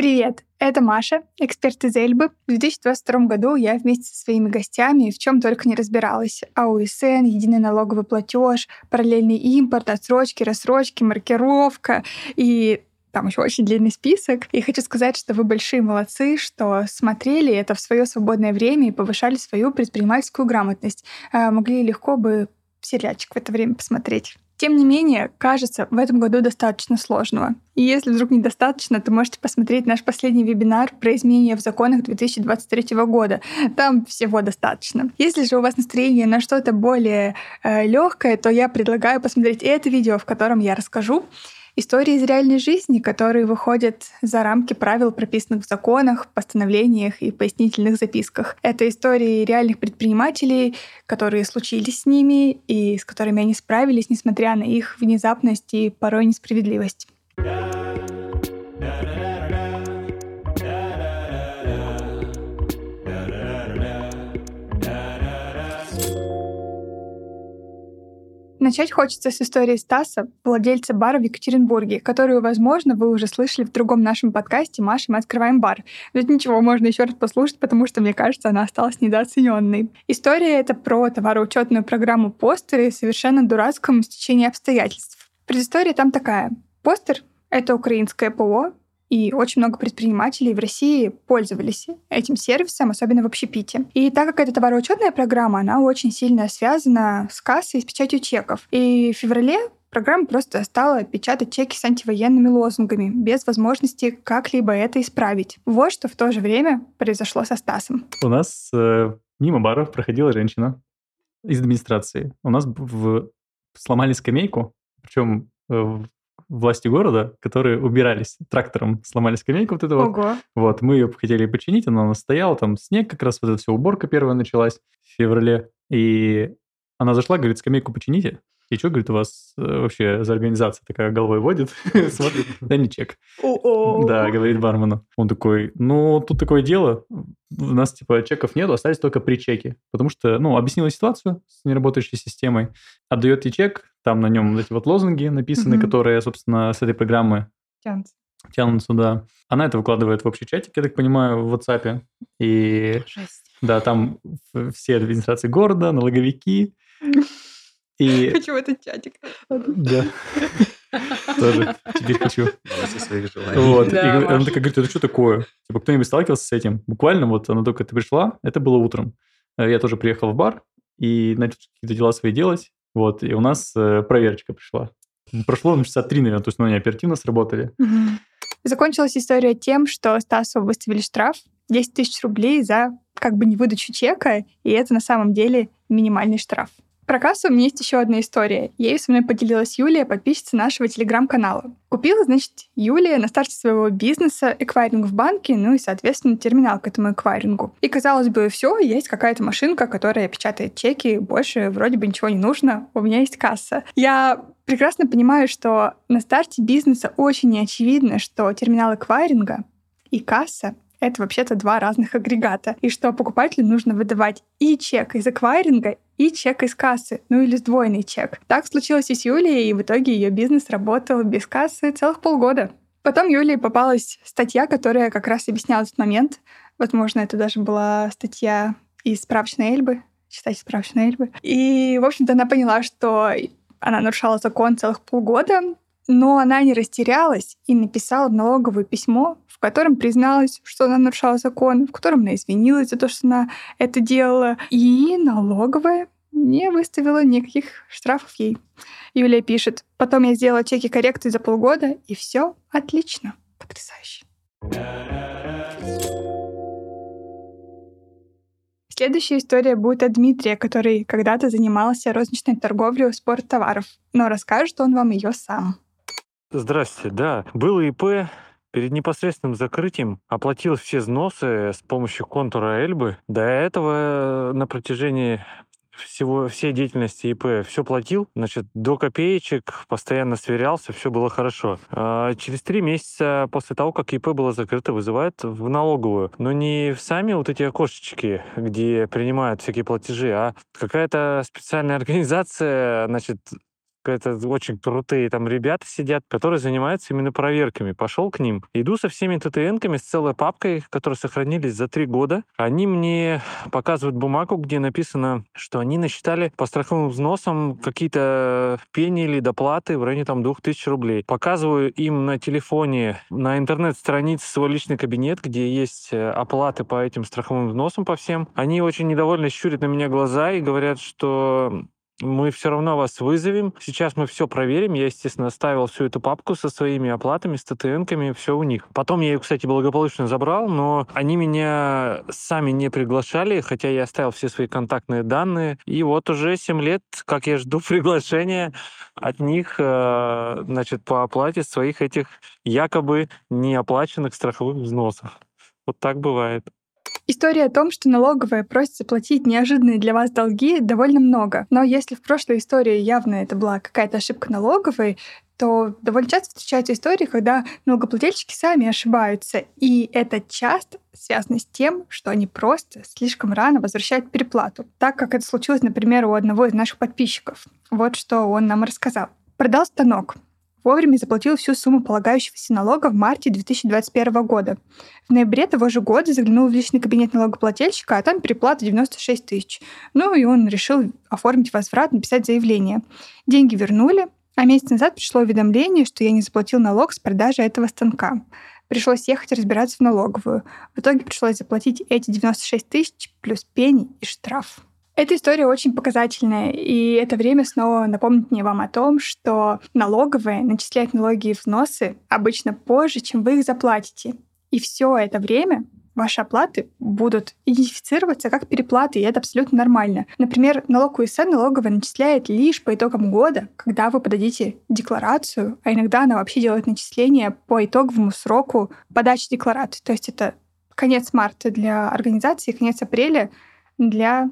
Привет, это Маша, эксперт из Эльбы. В 2022 году я вместе со своими гостями в чем только не разбиралась. АУСН, единый налоговый платеж, параллельный импорт, отсрочки, рассрочки, маркировка и там еще очень длинный список. И хочу сказать, что вы большие молодцы, что смотрели это в свое свободное время и повышали свою предпринимательскую грамотность. А, могли легко бы сериальчик в это время посмотреть. Тем не менее, кажется, в этом году достаточно сложного. И если вдруг недостаточно, то можете посмотреть наш последний вебинар про изменения в законах 2023 года. Там всего достаточно. Если же у вас настроение на что-то более э, легкое, то я предлагаю посмотреть это видео, в котором я расскажу, Истории из реальной жизни, которые выходят за рамки правил, прописанных в законах, постановлениях и пояснительных записках. Это истории реальных предпринимателей, которые случились с ними и с которыми они справились, несмотря на их внезапность и порой несправедливость. Начать хочется с истории Стаса, владельца бара в Екатеринбурге, которую, возможно, вы уже слышали в другом нашем подкасте «Маша, мы открываем бар». Это ничего, можно еще раз послушать, потому что, мне кажется, она осталась недооцененной. История это про товароучетную программу «Постер» и совершенно дурацком стечении обстоятельств. Предыстория там такая. «Постер» — это украинское ПО, и очень много предпринимателей в России пользовались этим сервисом, особенно в общепите. И так как это товароучетная программа, она очень сильно связана с кассой и с печатью чеков. И в феврале программа просто стала печатать чеки с антивоенными лозунгами, без возможности как-либо это исправить. Вот что в то же время произошло со Стасом. У нас э, мимо баров проходила женщина из администрации. У нас в... сломали скамейку, причем э, власти города, которые убирались трактором, сломали скамейку вот эту вот. Ого. Вот, мы ее хотели починить, она у нас стояла, там снег как раз, вот эта вся уборка первая началась в феврале. И она зашла, говорит, скамейку почините. И что, говорит, у вас э, вообще за организация такая головой водит? Смотрит, да не чек. Да, говорит бармену. Он такой, ну, тут такое дело, у нас, типа, чеков нет, остались только при чеке. Потому что, ну, объяснила ситуацию с неработающей системой, отдает ей чек, там на нем эти вот лозунги написаны, которые, собственно, с этой программы тянутся. Тянутся, да. Она это выкладывает в общий чатик, я так понимаю, в WhatsApp. И Жесть. да, там все администрации города, налоговики. И... Хочу в этот чатик. Да. Тоже теперь хочу. Вот. И она такая говорит, это что такое? Типа, кто-нибудь сталкивался с этим? Буквально вот она только ты пришла, это было утром. Я тоже приехал в бар и начал какие-то дела свои делать. Вот, и у нас э, проверочка пришла. Прошло ну, часа три, наверное, то есть ну, они оперативно сработали. Закончилась история тем, что Стасу выставили штраф 10 тысяч рублей за как бы не выдачу чека, и это на самом деле минимальный штраф. Про кассу у меня есть еще одна история. Ею со мной поделилась Юлия, подписчица нашего телеграм-канала. Купила, значит, Юлия на старте своего бизнеса эквайринг в банке, ну и, соответственно, терминал к этому эквайрингу. И, казалось бы, все, есть какая-то машинка, которая печатает чеки, больше вроде бы ничего не нужно, у меня есть касса. Я прекрасно понимаю, что на старте бизнеса очень неочевидно, что терминал эквайринга и касса это вообще-то два разных агрегата. И что покупателю нужно выдавать и чек из эквайринга, и чек из кассы, ну или сдвоенный чек. Так случилось и с Юлией, и в итоге ее бизнес работал без кассы целых полгода. Потом Юлии попалась статья, которая как раз объясняла этот момент. Возможно, это даже была статья из справочной Эльбы. Читайте справочной Эльбы. И, в общем-то, она поняла, что она нарушала закон целых полгода, но она не растерялась и написала налоговое письмо, в котором призналась, что она нарушала закон, в котором она извинилась за то, что она это делала. И налоговая не выставила никаких штрафов ей. Юлия пишет, потом я сделала чеки коррекции за полгода, и все отлично. Потрясающе. Следующая история будет от Дмитрия, который когда-то занимался розничной торговлей спорттоваров, но расскажет он вам ее сам. Здравствуйте, да. Было ИП, перед непосредственным закрытием оплатил все взносы с помощью контура Эльбы. До этого на протяжении всего, всей деятельности ИП все платил, значит, до копеечек, постоянно сверялся, все было хорошо. А через три месяца после того, как ИП было закрыто, вызывают в налоговую. Но не в сами вот эти окошечки, где принимают всякие платежи, а какая-то специальная организация, значит, это очень крутые там ребята сидят, которые занимаются именно проверками. Пошел к ним, иду со всеми ТТНками, с целой папкой, которые сохранились за три года. Они мне показывают бумагу, где написано, что они насчитали по страховым взносам какие-то пени или доплаты в районе там 2000 рублей. Показываю им на телефоне, на интернет-странице свой личный кабинет, где есть э, оплаты по этим страховым взносам по всем. Они очень недовольно щурят на меня глаза и говорят, что мы все равно вас вызовем. Сейчас мы все проверим. Я, естественно, оставил всю эту папку со своими оплатами, с ТТНками, все у них. Потом я ее, кстати, благополучно забрал, но они меня сами не приглашали, хотя я оставил все свои контактные данные. И вот уже 7 лет, как я жду приглашения от них, э, значит, по оплате своих этих якобы неоплаченных страховых взносов. Вот так бывает. История о том, что налоговая просит заплатить неожиданные для вас долги, довольно много. Но если в прошлой истории явно это была какая-то ошибка налоговой, то довольно часто встречаются истории, когда налогоплательщики сами ошибаются. И это часто связано с тем, что они просто слишком рано возвращают переплату. Так как это случилось, например, у одного из наших подписчиков. Вот что он нам рассказал. Продал станок вовремя заплатил всю сумму полагающегося налога в марте 2021 года. В ноябре того же года заглянул в личный кабинет налогоплательщика, а там переплата 96 тысяч. Ну и он решил оформить возврат, написать заявление. Деньги вернули, а месяц назад пришло уведомление, что я не заплатил налог с продажи этого станка. Пришлось ехать разбираться в налоговую. В итоге пришлось заплатить эти 96 тысяч плюс пени и штраф. Эта история очень показательная, и это время снова напомнит мне вам о том, что налоговые начисляют налоги и взносы обычно позже, чем вы их заплатите. И все это время ваши оплаты будут идентифицироваться как переплаты, и это абсолютно нормально. Например, налог УСН налоговая начисляет лишь по итогам года, когда вы подадите декларацию, а иногда она вообще делает начисление по итоговому сроку подачи декларации. То есть это конец марта для организации, конец апреля для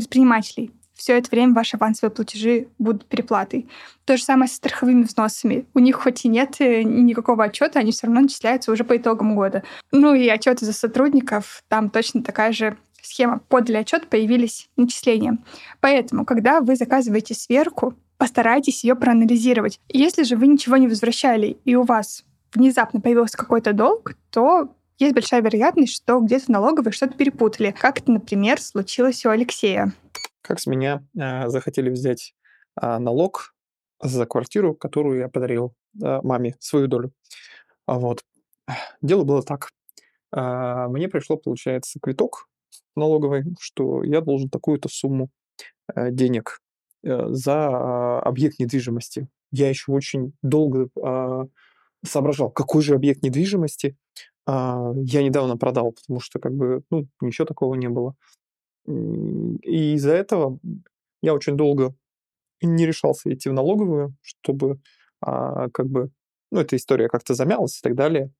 предпринимателей. Все это время ваши авансовые платежи будут переплатой. То же самое со страховыми взносами. У них хоть и нет э, никакого отчета, они все равно начисляются уже по итогам года. Ну и отчеты за сотрудников, там точно такая же схема. Подали отчет, появились начисления. Поэтому, когда вы заказываете сверку, постарайтесь ее проанализировать. Если же вы ничего не возвращали, и у вас внезапно появился какой-то долг, то есть большая вероятность, что где-то налоговые что-то перепутали. Как это, например, случилось у Алексея. Как с меня э, захотели взять э, налог за квартиру, которую я подарил э, маме, свою долю. Вот. Дело было так. Э, мне пришло, получается, квиток налоговый, что я должен такую-то сумму э, денег э, за э, объект недвижимости. Я еще очень долго э, соображал, какой же объект недвижимости а, я недавно продал, потому что как бы, ну, ничего такого не было. И из-за этого я очень долго не решался идти в налоговую, чтобы а, как бы, ну, эта история как-то замялась и так далее.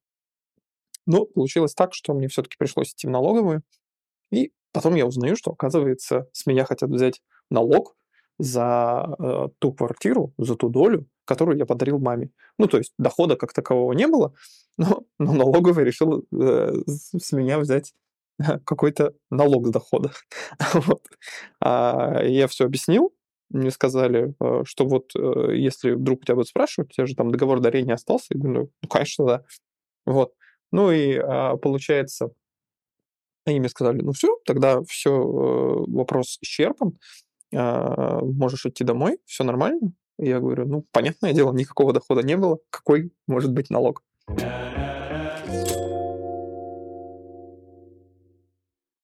Но получилось так, что мне все-таки пришлось идти в налоговую. И потом я узнаю, что, оказывается, с меня хотят взять налог за э, ту квартиру, за ту долю, которую я подарил маме. Ну, то есть дохода как такового не было, но, но налоговый решил э, с меня взять какой-то налог с дохода. вот. а, я все объяснил, мне сказали, э, что вот э, если вдруг тебя будут спрашивать, у тебя же там договор дарения остался, я говорю, ну, ну конечно, да. Вот. Ну и а, получается, они мне сказали, ну все, тогда все, э, вопрос исчерпан, можешь идти домой, все нормально. Я говорю, ну, понятное дело, никакого дохода не было, какой может быть налог?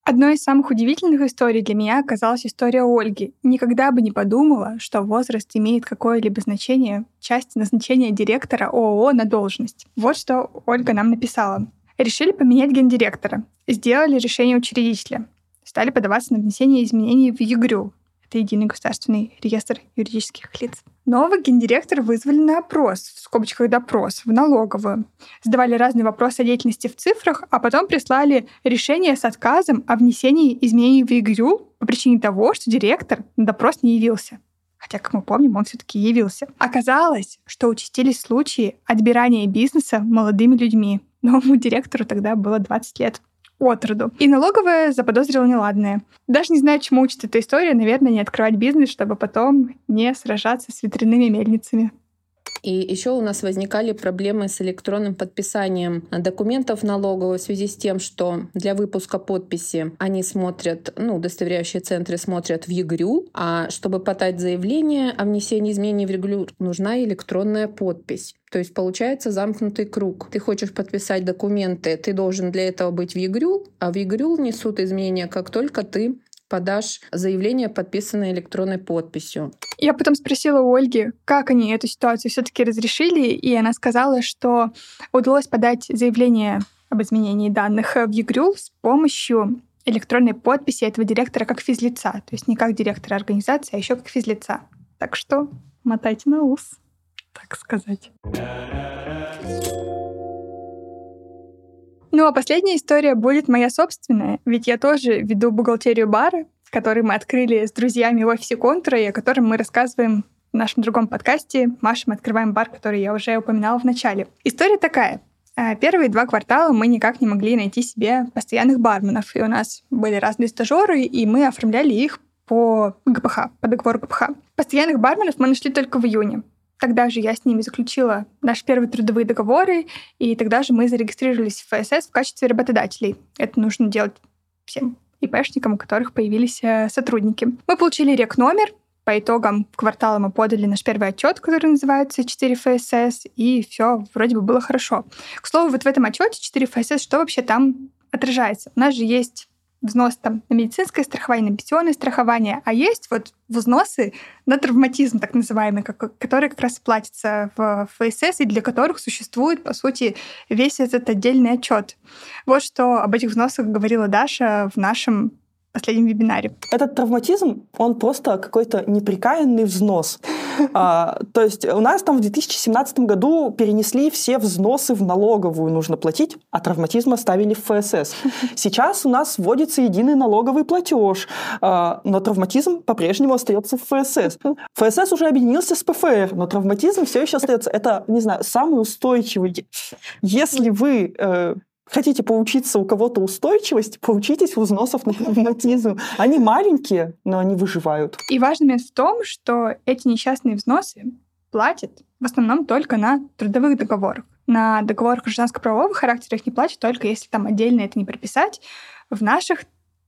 Одной из самых удивительных историй для меня оказалась история Ольги. Никогда бы не подумала, что возраст имеет какое-либо значение в части назначения директора ООО на должность. Вот что Ольга нам написала. Решили поменять гендиректора. Сделали решение учредителя. Стали подаваться на внесение изменений в ЕГРЮ, это Единый государственный реестр юридических лиц. Новый гендиректор вызвали на опрос, в скобочках допрос, в налоговую. Задавали разные вопросы о деятельности в цифрах, а потом прислали решение с отказом о внесении изменений в ЕГРЮ по причине того, что директор на допрос не явился. Хотя, как мы помним, он все-таки явился. Оказалось, что участились случаи отбирания бизнеса молодыми людьми. Новому директору тогда было 20 лет. Отроду. И налоговая заподозрила неладное. Даже не знаю, чему учит эта история. Наверное, не открывать бизнес, чтобы потом не сражаться с ветряными мельницами. И еще у нас возникали проблемы с электронным подписанием документов налоговой в связи с тем, что для выпуска подписи они смотрят, ну, удостоверяющие центры смотрят в ЕГРЮ, а чтобы подать заявление о внесении изменений в ЕГРЮ, нужна электронная подпись. То есть получается замкнутый круг. Ты хочешь подписать документы, ты должен для этого быть в ЕГРЮ, а в ЕГРЮ внесут изменения, как только ты подашь заявление, подписанное электронной подписью. Я потом спросила у Ольги, как они эту ситуацию все-таки разрешили, и она сказала, что удалось подать заявление об изменении данных в ЕГРЮЛ с помощью электронной подписи этого директора как физлица, то есть не как директора организации, а еще как физлица. Так что мотайте на ус, так сказать. Ну а последняя история будет моя собственная, ведь я тоже веду бухгалтерию бара, который мы открыли с друзьями в офисе Контура, и о котором мы рассказываем в нашем другом подкасте «Маша, мы открываем бар», который я уже упоминала в начале. История такая. А, первые два квартала мы никак не могли найти себе постоянных барменов, и у нас были разные стажеры, и мы оформляли их по ГПХ, по договору ГПХ. Постоянных барменов мы нашли только в июне. Тогда же я с ними заключила наши первые трудовые договоры, и тогда же мы зарегистрировались в ФСС в качестве работодателей. Это нужно делать всем ИПшникам, у которых появились э, сотрудники. Мы получили рек-номер, по итогам квартала мы подали наш первый отчет, который называется 4 ФСС, и все вроде бы было хорошо. К слову, вот в этом отчете 4 ФСС, что вообще там отражается? У нас же есть взнос там на медицинское страхование, на пенсионное страхование, а есть вот взносы на травматизм, так называемый, как, которые как раз платятся в ФСС и для которых существует, по сути, весь этот отдельный отчет. Вот что об этих взносах говорила Даша в нашем последнем вебинаре. Этот травматизм, он просто какой-то неприкаянный взнос. А, то есть у нас там в 2017 году перенесли все взносы в налоговую нужно платить, а травматизм оставили в ФСС. Сейчас у нас вводится единый налоговый платеж, а, но травматизм по-прежнему остается в ФСС. ФСС уже объединился с ПФР, но травматизм все еще остается. Это, не знаю, самый устойчивый. Если вы э, хотите поучиться у кого-то устойчивости, поучитесь у взносов на травматизм. Они маленькие, но они выживают. И важный момент в том, что эти несчастные взносы платят в основном только на трудовых договорах. На договорах гражданско-правового характера их не платят только если там отдельно это не прописать. В наших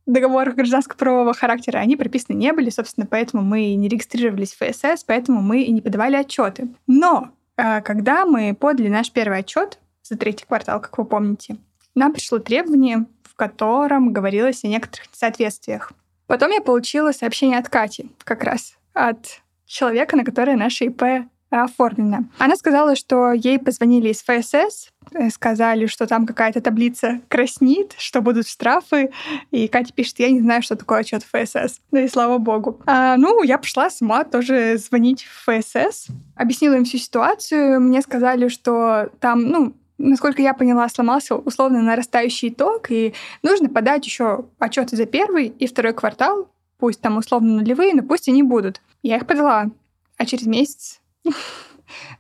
договорах гражданско-правового характера они прописаны не были, собственно, поэтому мы не регистрировались в ФСС, поэтому мы и не подавали отчеты. Но э, когда мы подали наш первый отчет за третий квартал, как вы помните, нам пришло требование, в котором говорилось о некоторых несоответствиях. Потом я получила сообщение от Кати, как раз от человека, на которое наше ИП оформлено. Она сказала, что ей позвонили из ФСС, э, сказали, что там какая-то таблица краснит, что будут штрафы. И Катя пишет, я не знаю, что такое отчет ФСС. Ну и слава богу. А, ну, я пошла сама тоже звонить в ФСС. Объяснила им всю ситуацию. Мне сказали, что там, ну, насколько я поняла, сломался условно нарастающий итог, и нужно подать еще отчеты за первый и второй квартал, пусть там условно нулевые, но пусть они будут. Я их подала, а через месяц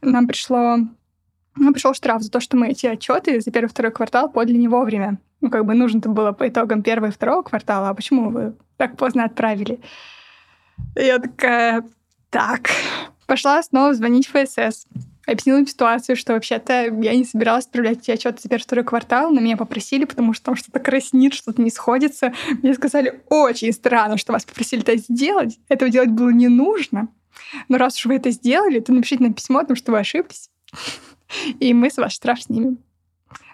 нам пришло нам пришел штраф за то, что мы эти отчеты за первый второй квартал подали не вовремя. Ну, как бы нужно-то было по итогам первого и второго квартала, а почему вы так поздно отправили? Я такая, так, пошла снова звонить в ФСС объяснила им ситуацию, что вообще-то я не собиралась отправлять отчеты за первый второй квартал, но меня попросили, потому что там что-то краснит, что-то не сходится. Мне сказали, очень странно, что вас попросили это сделать. Этого делать было не нужно. Но раз уж вы это сделали, то напишите нам письмо о том, что вы ошиблись. И мы с вас штраф снимем.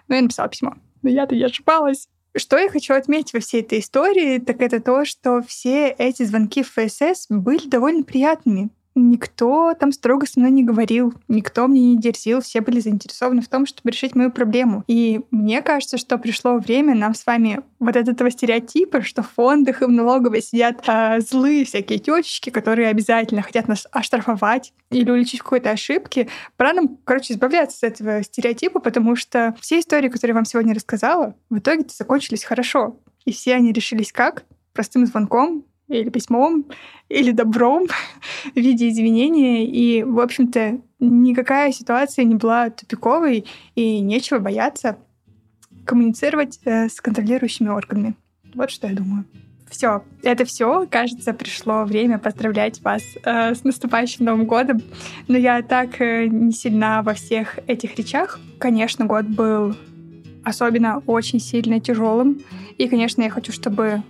Ну, я написала письмо. Но я-то не ошибалась. Что я хочу отметить во всей этой истории, так это то, что все эти звонки в ФСС были довольно приятными. Никто там строго со мной не говорил, никто мне не дерзил, все были заинтересованы в том, чтобы решить мою проблему. И мне кажется, что пришло время нам с вами вот от этого стереотипа, что в фондах и в налоговой сидят э, злые всякие тетечки, которые обязательно хотят нас оштрафовать или уличить в какой-то ошибке. Пора нам, короче, избавляться с этого стереотипа, потому что все истории, которые я вам сегодня рассказала, в итоге закончились хорошо. И все они решились как? Простым звонком, или письмом, или добром в виде извинения. И, в общем-то, никакая ситуация не была тупиковой, и нечего бояться. коммуницировать э, с контролирующими органами. Вот что я думаю. Все, это все. Кажется, пришло время поздравлять вас э, с наступающим Новым годом. Но я так э, не сильна во всех этих речах. Конечно, год был особенно очень сильно тяжелым. И, конечно, я хочу, чтобы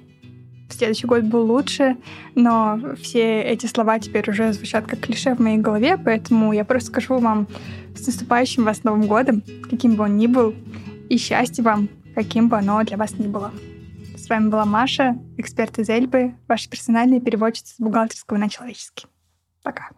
следующий год был лучше, но все эти слова теперь уже звучат как клише в моей голове, поэтому я просто скажу вам с наступающим вас Новым годом, каким бы он ни был, и счастья вам, каким бы оно для вас ни было. С вами была Маша, эксперт из Эльбы, ваша персональная переводчица с бухгалтерского на человеческий. Пока.